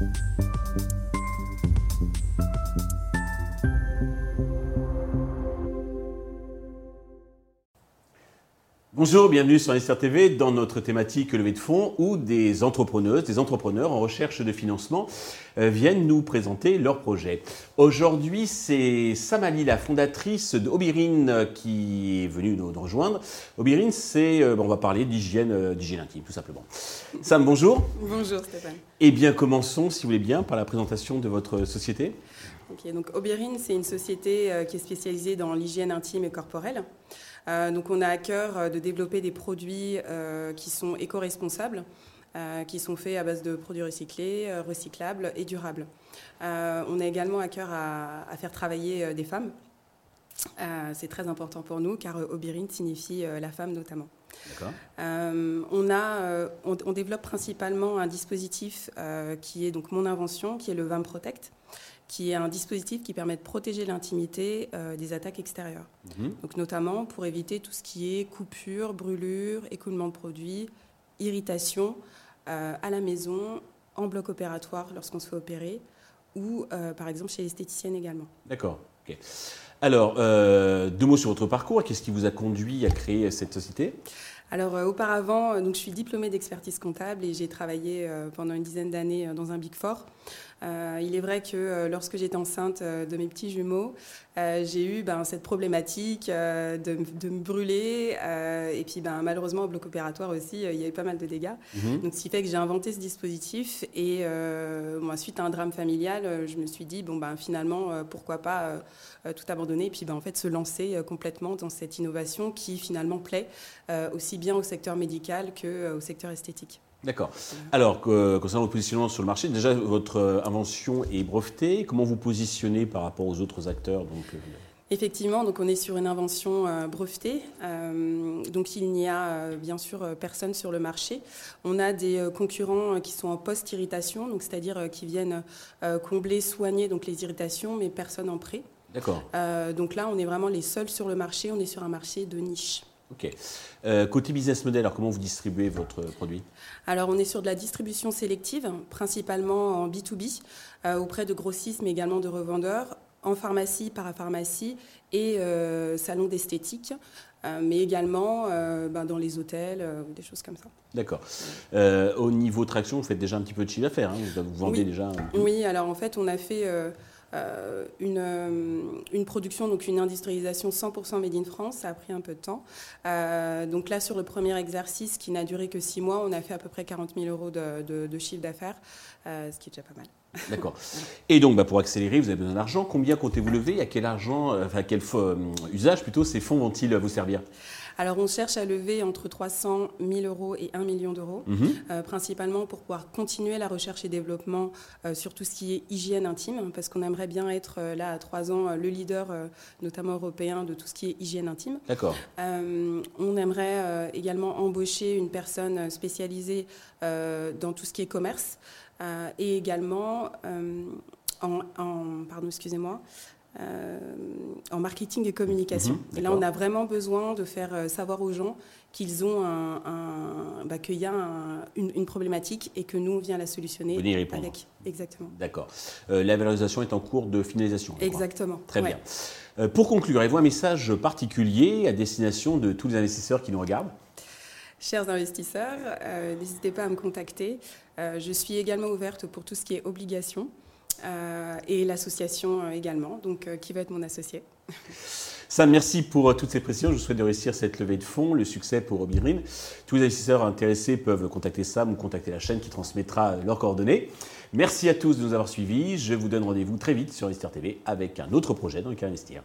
you Bonjour, bienvenue sur Investir TV dans notre thématique levée de fonds où des entrepreneuses, des entrepreneurs en recherche de financement euh, viennent nous présenter leurs projets. Aujourd'hui, c'est Samali, la fondatrice de Obirine, qui est venue nous rejoindre. Obirine, c'est, euh, on va parler d'hygiène, euh, d'hygiène intime, tout simplement. Sam, bonjour. Bonjour Stéphane. Eh bien, commençons, si vous voulez bien, par la présentation de votre société. Ok, donc Obirine, c'est une société qui est spécialisée dans l'hygiène intime et corporelle. Euh, donc on a à cœur euh, de développer des produits euh, qui sont éco-responsables. qui sont faits à base de produits recyclés, recyclables et durables. on a également à cœur à, faire travailler des femmes. C'est très important pour nous car Obirine signifie la femme notamment. on, a, on, développe principalement un dispositif qui est donc mon invention, qui est le VAM Protect, qui est un dispositif qui permet de protéger l'intimité euh, des attaques extérieures. Mhm. Donc notamment pour éviter tout ce qui est coupure, brûlure, écoulement de produits, irritation euh, à la maison, en bloc opératoire lorsqu'on se fait opérer, ou euh, par exemple chez l'esthéticienne également. D'accord. Alors, deux mots sur votre parcours. Qu'est-ce qui vous a conduit à créer cette société? Alors auparavant, donc, je suis diplômée d'expertise comptable et j'ai travaillé pendant une dizaine d'années dans un Big Four. Euh, il est vrai que euh, lorsque j'étais enceinte euh, de mes petits jumeaux, j'ai eu ben, cette problématique de, me brûler. et puis ben, malheureusement, au bloc opératoire aussi, il y a eu pas mal de dégâts. Mhm. Donc, ce qui fait que j'ai inventé ce dispositif. Et moi, suite à un drame familial, je me suis dit, bon, ben, finalement, pourquoi pas tout abandonner et puis ben, en fait, se lancer complètement dans cette innovation qui finalement plaît aussi bien au secteur médical qu'au secteur esthétique. D'accord. Alors, concernant votre positionnement sur le marché, déjà, votre euh, invention est brevetée. Comment vous positionnez par rapport aux autres acteurs donc, euh, Effectivement, donc on est sur une invention euh, brevetée, donc il n'y a bien sûr personne sur le marché. On a des concurrents qui sont en post-irritation, donc c'est-à-dire qui viennent combler, soigner donc les irritations, mais personne en prêt. D'accord. donc là, on est vraiment les seuls sur le marché. On est sur un marché de niche. Ok. Euh, côté business model, alors comment vous distribuez votre produit? Alors on est sur de la distribution sélective, principalement en B2B, euh, auprès de grossistes mais également de revendeurs, en pharmacie, parapharmacie et euh, salons d'esthétique, mais également ben, dans les hôtels ou des choses comme ça. D'accord. au niveau traction, vous faites déjà un petit peu de chiffre d'affaires, hein vous, vendez déjà Oui, alors en fait on a fait euh, une, euh, une, production, donc une industrialisation 100% made in France. Ça a pris un peu de temps. Euh, donc là, sur le premier exercice, qui n'a duré que six mois, on a fait à peu près 40 000 euros de, chiffre d'affaires, ce qui est déjà pas mal. D'accord. Et donc, bah, pour accélérer, vous avez besoin d'argent. Combien comptez-vous lever? À quel argent, enfin, quel usage plutôt ces fonds vont-ils vous servir? Alors, on cherche à lever entre 300 000 euros et 1 million d'euros, mhm. euh, principalement pour pouvoir continuer la recherche et développement euh, sur tout ce qui est hygiène intime, parce qu'on aimerait bien être euh, là à trois ans le leader, notamment européen, de tout ce qui est hygiène intime. D'accord. on aimerait également embaucher une personne spécialisée dans tout ce qui est commerce et également en, en, pardon, excusez-moi, en marketing et communication. Mhm, et là, on a vraiment besoin de faire euh, savoir aux gens qu'ils ont un, bah, qu'il y a une, problématique et que nous on vient la solutionner avec exactement. D'accord. Euh, la valorisation est en cours de finalisation. Exactement. Très bien. pour conclure, avez-vous un message particulier à destination de tous les investisseurs qui nous regardent? Chers investisseurs, n'hésitez pas à me contacter. je suis également ouverte pour tout ce qui est obligation. Euh, et l'association euh, également, donc euh, qui va être mon associé? Sam, merci pour toutes ces précisions. Je vous souhaite de réussir cette levée de fonds, le succès pour Obirine. Tous les investisseurs intéressés peuvent contacter Sam ou contacter la chaîne qui transmettra leurs coordonnées. Merci à tous de nous avoir suivis. Je vous donne rendez-vous très vite sur Investir TV avec un autre projet dans lequel investir.